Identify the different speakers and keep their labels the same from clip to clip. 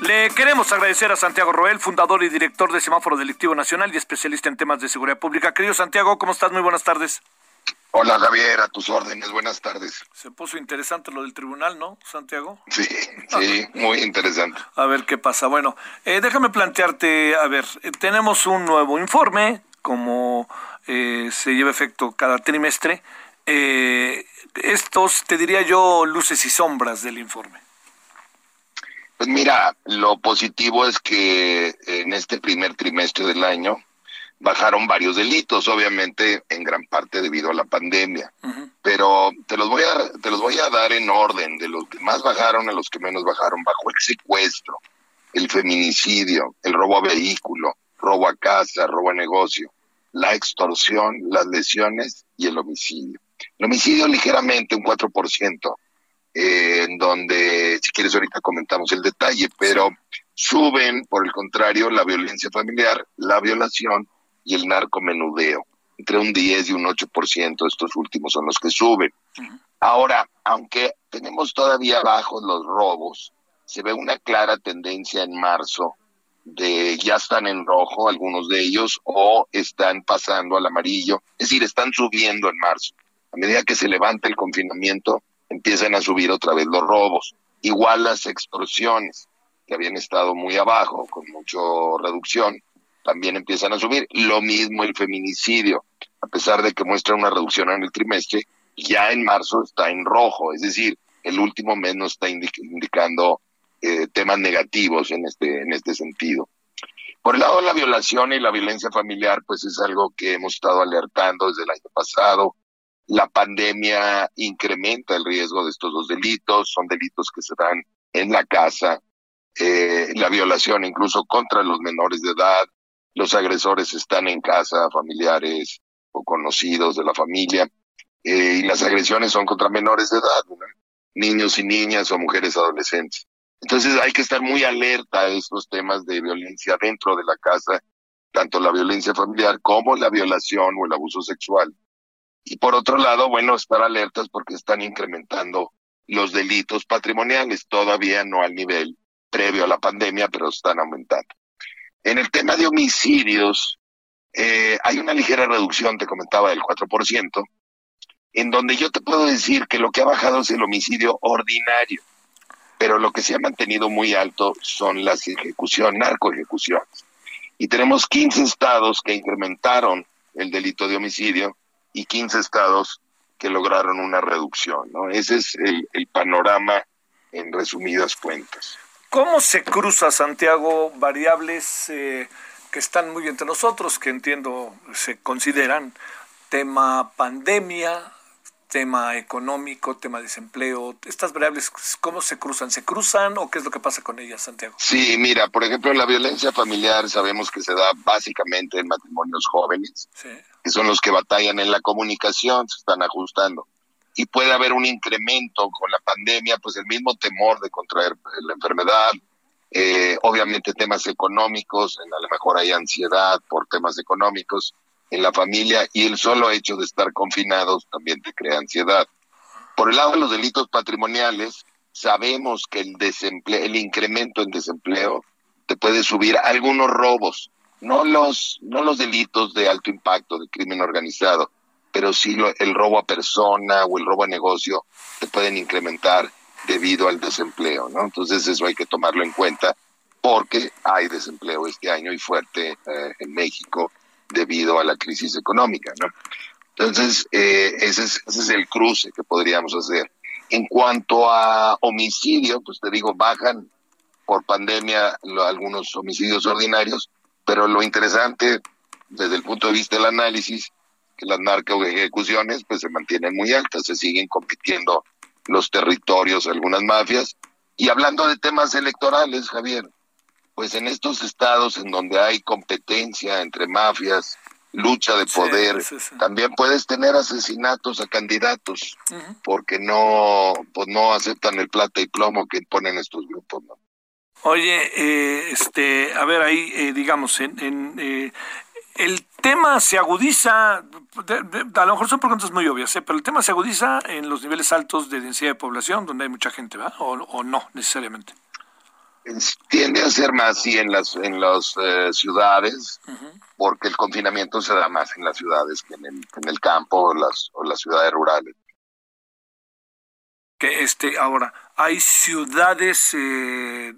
Speaker 1: Le queremos agradecer a Santiago Roel, fundador y director de Semáforo Delictivo Nacional y especialista en temas de seguridad pública. Querido Santiago, ¿cómo estás? Muy buenas tardes.
Speaker 2: Hola Javier, a tus órdenes, buenas tardes.
Speaker 1: Se puso interesante lo del tribunal, ¿no, Santiago?
Speaker 2: Sí, sí, muy interesante.
Speaker 1: A ver qué pasa. Bueno, eh, déjame plantearte, a ver, eh, tenemos un nuevo informe, como eh, se lleva efecto cada trimestre. estos, te diría yo, luces y sombras del informe.
Speaker 2: Pues mira, lo positivo es que en este primer trimestre del año bajaron varios delitos, obviamente en gran parte debido a la pandemia. Pero te los voy a te los voy a dar en orden de los que más bajaron a los que menos bajaron bajo el secuestro, el feminicidio, el robo a vehículo, robo a casa, robo a negocio, la extorsión, las lesiones y el homicidio. El homicidio ligeramente un 4%, eh, en donde si quieres ahorita comentamos el detalle, pero suben por el contrario la violencia familiar, la violación y el narcomenudeo. Entre un 10 y un 8%, estos últimos son los que suben. Ahora, aunque tenemos todavía bajos los robos, se ve una clara tendencia en marzo de ya están en rojo algunos de ellos o están pasando al amarillo, es decir, están subiendo en marzo. A medida que se levanta el confinamiento, empiezan a subir otra vez los robos. Igual las extorsiones, que habían estado muy abajo, con mucha reducción, también empiezan a subir. Lo mismo el feminicidio, a pesar de que muestra una reducción en el trimestre, ya en marzo está en rojo, es decir, el último mes no está indicando eh, temas negativos en este, en este sentido. Por el lado de la violación y la violencia familiar, pues es algo que hemos estado alertando desde el año pasado. La pandemia incrementa el riesgo de estos dos delitos, son delitos que se dan en la casa, eh, la violación incluso contra los menores de edad, los agresores están en casa, familiares o conocidos de la familia, eh, y las agresiones son contra menores de edad, niños y niñas o mujeres adolescentes. Entonces hay que estar muy alerta a estos temas de violencia dentro de la casa, tanto la violencia familiar como la violación o el abuso sexual. Y por otro lado, bueno, estar alertas porque están incrementando los delitos patrimoniales, todavía no al nivel previo a la pandemia, pero están aumentando. En el tema de homicidios, eh, hay una ligera reducción, te comentaba, del 4%, en donde yo te puedo decir que lo que ha bajado es el homicidio ordinario, pero lo que se ha mantenido muy alto son las ejecuciones, narcoejecuciones. Y tenemos 15 estados que incrementaron el delito de homicidio y 15 estados que lograron una reducción, ¿no? Ese es el, panorama en resumidas cuentas.
Speaker 1: ¿Cómo se cruza, Santiago, variables eh, que están muy entre nosotros, que entiendo se consideran tema pandemia, tema económico, tema desempleo? Estas variables, ¿cómo se cruzan? ¿Se cruzan o qué es lo que pasa con ellas, Santiago?
Speaker 2: Sí, mira, por ejemplo, la violencia familiar sabemos que se da básicamente en matrimonios jóvenes, que son los que batallan en la comunicación, se están ajustando y puede haber un incremento con la pandemia, pues el mismo temor de contraer la enfermedad, eh, obviamente temas económicos, a lo mejor hay ansiedad por temas económicos en la familia y el solo hecho de estar confinados también te crea ansiedad. Por el lado de los delitos patrimoniales, sabemos que el desempleo, el incremento en desempleo te puede subir algunos robos, no los, no los delitos de alto impacto de crimen organizado, pero sí el robo a persona o el robo a negocio te pueden incrementar debido al desempleo, ¿no? Entonces eso hay que tomarlo en cuenta porque hay desempleo este año y fuerte eh, en México debido a la crisis económica, ¿no? Entonces, eh, ese, es, ese es el cruce que podríamos hacer. En cuanto a homicidio, pues te digo, bajan por pandemia algunos homicidios ordinarios, pero lo interesante desde el punto de vista del análisis que las ejecuciones pues se mantienen muy altas, se siguen compitiendo los territorios, algunas mafias, Y hablando de temas electorales, Javier, pues en estos estados en donde hay competencia entre mafias, lucha de poder, también puedes tener asesinatos a candidatos porque no pues no aceptan el plata y plomo que imponen estos grupos, ¿no?
Speaker 1: Oye, eh, este, a ver ahí, eh, digamos, en, en eh, el tema se agudiza, a lo mejor son preguntas muy obvias, pero el tema se agudiza en los niveles altos de densidad de población, donde hay mucha gente, ¿va? O, no necesariamente.
Speaker 2: Tiende a ser más, sí, en las, en las ciudades, porque el confinamiento se da más en las ciudades que en el, en el campo o las, o las ciudades rurales
Speaker 1: que este ahora hay ciudades eh,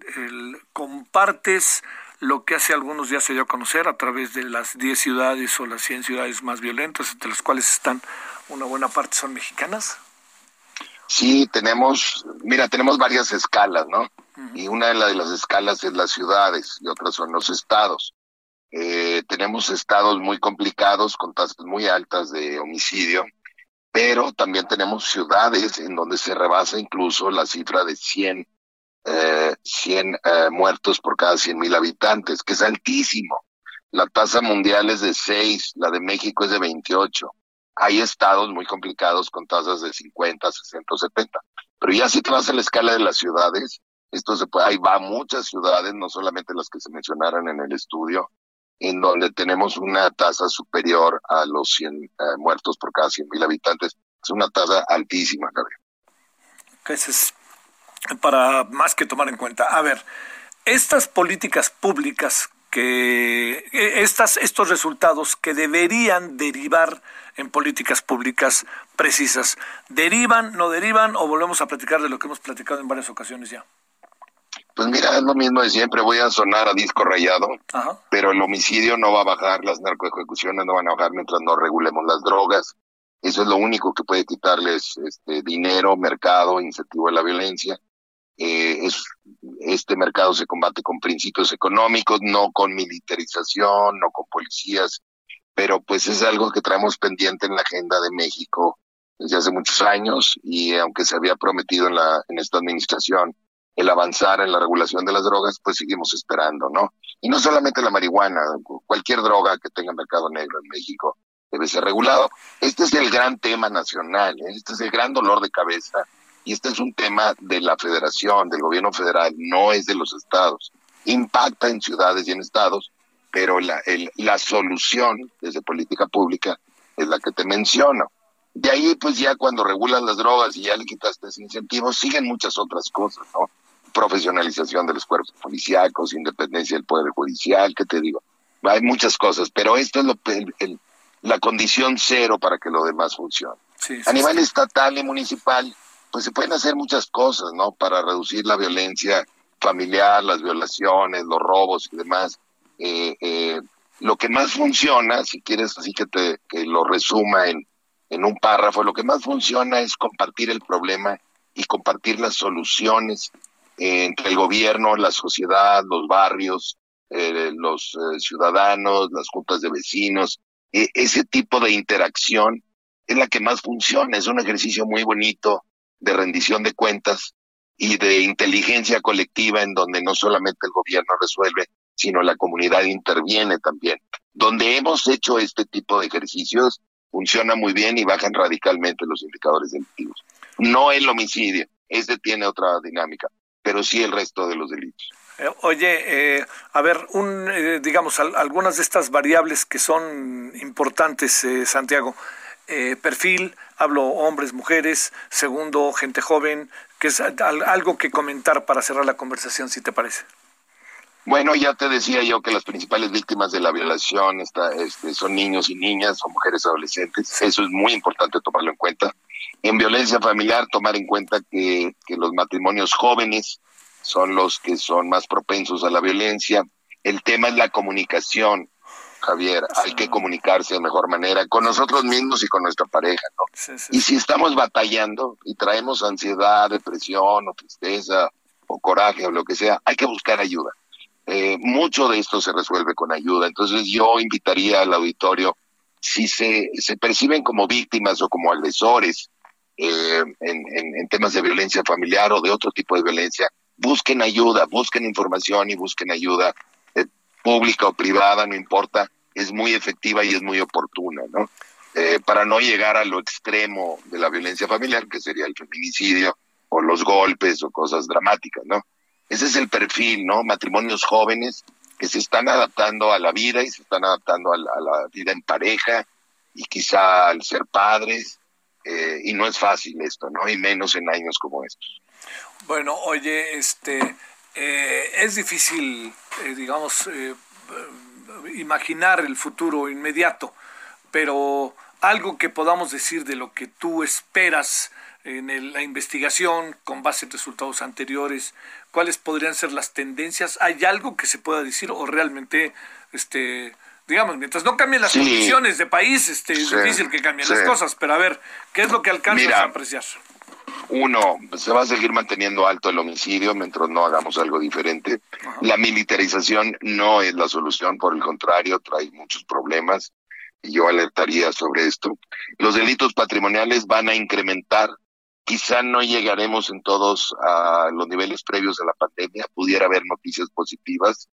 Speaker 1: compartes lo que hace algunos días se dio a conocer a través de las 10 ciudades o las 100 ciudades más violentas, entre las cuales están una buena parte son mexicanas.
Speaker 2: Sí, tenemos, mira, tenemos varias escalas, ¿no? Y una de, de las escalas es las ciudades y otras son los estados. Eh, tenemos estados muy complicados con tasas muy altas de homicidio pero también tenemos ciudades en donde se rebasa incluso la cifra de 100, eh, 100 eh, muertos por cada 100 mil habitantes, que es altísimo. La tasa mundial es de 6, la de México es de 28. Hay estados muy complicados con tasas de 50, 60, 70. Pero ya si te vas a la escala de las ciudades, esto se puede, ahí va muchas ciudades, no solamente las que se mencionaron en el estudio, en donde tenemos una tasa superior a los 100 eh, muertos por cada 100 mil habitantes. Es una tasa altísima, Gabriel.
Speaker 1: Ese es para más que tomar en cuenta. A ver, estas políticas públicas que e, estas, estos resultados que deberían derivar en políticas públicas precisas, ¿derivan, no derivan o volvemos a platicar de lo que hemos platicado en varias ocasiones ya?
Speaker 2: Pues mira, es lo mismo de siempre, voy a sonar a disco rayado, pero el homicidio no va a bajar, las narcoejecuciones no van a bajar mientras no regulemos las drogas. Eso es lo único que puede quitarles este dinero, mercado, incentivo a la violencia. Eh, es, este mercado se combate con principios económicos, no con militarización, no con policías, pero pues es algo que traemos pendiente en la agenda de México desde hace muchos años y aunque se había prometido en, la, en esta administración el avanzar en la regulación de las drogas, pues seguimos esperando, ¿no? Y no solamente la marihuana, cualquier droga que tenga mercado negro en México debe ser regulado. Este es el gran tema nacional, ¿eh? este es el gran dolor de cabeza y este es un tema de la federación, del gobierno federal, no es de los estados. Impacta en ciudades y en estados, pero la, la solución desde política pública es la que te menciono. De ahí, pues ya cuando regulas las drogas y ya le quitaste ese incentivo, siguen muchas otras cosas, ¿no? profesionalización de los cuerpos policíacos, independencia del Poder Judicial, ¿qué te digo? Hay muchas cosas, pero esto es lo, la condición cero para que lo demás funcione. a nivel estatal y municipal, pues se pueden hacer muchas cosas, ¿no? Para reducir la violencia familiar, las violaciones, los robos y demás. Eh, eh, lo que más funciona, si quieres así que te que lo resuma en, en un párrafo, lo que más funciona es compartir el problema y compartir las soluciones entre el gobierno, la sociedad, los barrios, eh, los eh, ciudadanos, las juntas de vecinos. E, ese tipo de interacción es la que más funciona. Es un ejercicio muy bonito de rendición de cuentas y de inteligencia colectiva en donde no solamente el gobierno resuelve, sino la comunidad interviene también. Donde hemos hecho este tipo de ejercicios, funciona muy bien y bajan radicalmente los indicadores delictivos. No el homicidio, este tiene otra dinámica pero sí el resto de los delitos.
Speaker 1: Eh, oye, eh, a ver, un, eh, digamos, algunas de estas variables que son importantes, Santiago. perfil, hablo hombres, mujeres. Segundo, gente joven, que es algo que comentar para cerrar la conversación, si te parece.
Speaker 2: Bueno, ya te decía yo que las principales víctimas de la violación está, este, son niños y niñas o mujeres adolescentes. Eso es muy importante tomarlo en cuenta. En violencia familiar, tomar en cuenta que, que los matrimonios jóvenes son los que son más propensos a la violencia. El tema es la comunicación, Javier. Hay que comunicarse de mejor manera con nosotros mismos y con nuestra pareja, ¿no? y si estamos batallando y traemos ansiedad, depresión o tristeza o coraje o lo que sea, hay que buscar ayuda. Eh, mucho de esto se resuelve con ayuda. Entonces yo invitaría al auditorio, si se, se perciben como víctimas o como agresores eh, en, en, temas de violencia familiar o de otro tipo de violencia, busquen ayuda, busquen información y busquen ayuda eh, pública o privada, no importa, es muy efectiva y es muy oportuna, ¿no? Eh, para no llegar a lo extremo de la violencia familiar, que sería el feminicidio o los golpes o cosas dramáticas, ¿no? Ese es el perfil, ¿no? Matrimonios jóvenes que se están adaptando a la vida y se están adaptando a la, vida en pareja y quizá al ser padres, eh, y no es fácil esto, ¿no? Y menos en años como estos.
Speaker 1: Bueno, oye, este, eh, es difícil, digamos, imaginar el futuro inmediato, pero algo que podamos decir de lo que tú esperas en la investigación con base en resultados anteriores, cuáles podrían ser las tendencias, ¿hay algo que se pueda decir o realmente este digamos, mientras no cambien las condiciones de país, este, es difícil que cambien las cosas, pero a ver, ¿qué es lo que alcanzas a apreciar?
Speaker 2: Uno, se va a seguir manteniendo alto el homicidio mientras no hagamos algo diferente. La militarización no es la solución, por el contrario, trae muchos problemas y yo alertaría sobre esto. Los delitos patrimoniales van a incrementar. Quizá no llegaremos en todos a los niveles previos de la pandemia, pudiera haber noticias positivas,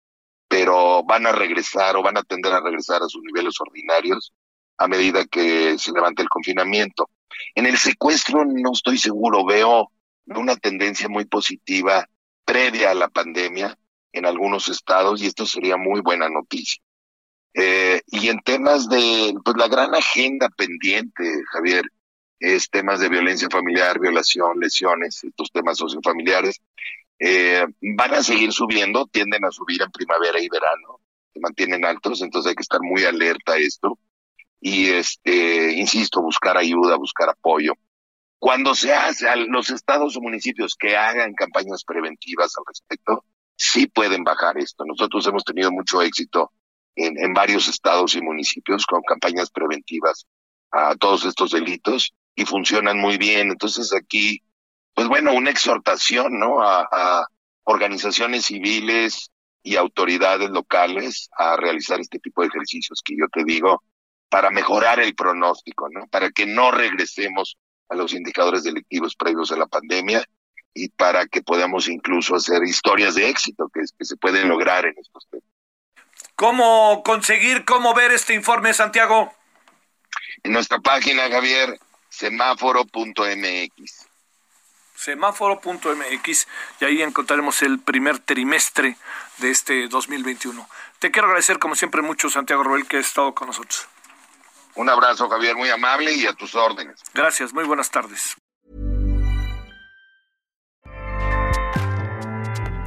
Speaker 2: pero van a regresar o van a tender a regresar a sus niveles ordinarios a medida que se levante el confinamiento. En el secuestro no estoy seguro, veo una tendencia muy positiva previa a la pandemia en algunos estados y esto sería muy buena noticia. Eh, y en temas de, pues la gran agenda pendiente, Javier, es temas de violencia familiar, violación, lesiones, estos temas sociofamiliares, eh, van a seguir subiendo, tienden a subir en primavera y verano, se mantienen altos, entonces hay que estar muy alerta a esto. Y este, insisto, buscar ayuda, buscar apoyo. Cuando se hace, a los estados o municipios que hagan campañas preventivas al respecto, sí pueden bajar esto. Nosotros hemos tenido mucho éxito en, varios estados y municipios con campañas preventivas a todos estos delitos y funcionan muy bien. Entonces aquí, pues bueno, una exhortación, ¿no? A, organizaciones civiles y autoridades locales a realizar este tipo de ejercicios que yo te digo para mejorar el pronóstico, ¿no? Para que no regresemos a los indicadores delictivos previos a la pandemia y para que podamos incluso hacer historias de éxito que, que se pueden lograr en estos temas.
Speaker 1: ¿Cómo conseguir, cómo ver este informe, Santiago?
Speaker 2: En nuestra página, Javier, semáforo.mx.
Speaker 1: Semáforo.mx y ahí encontraremos el primer trimestre de este 2021. Te quiero agradecer, como siempre, mucho, Santiago Robel, que has estado con nosotros.
Speaker 2: Un abrazo, Javier, muy amable y a tus órdenes.
Speaker 1: Gracias, muy buenas tardes.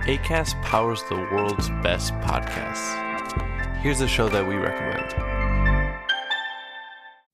Speaker 3: ACAST powers the world's best podcasts. Here's a show that we recommend.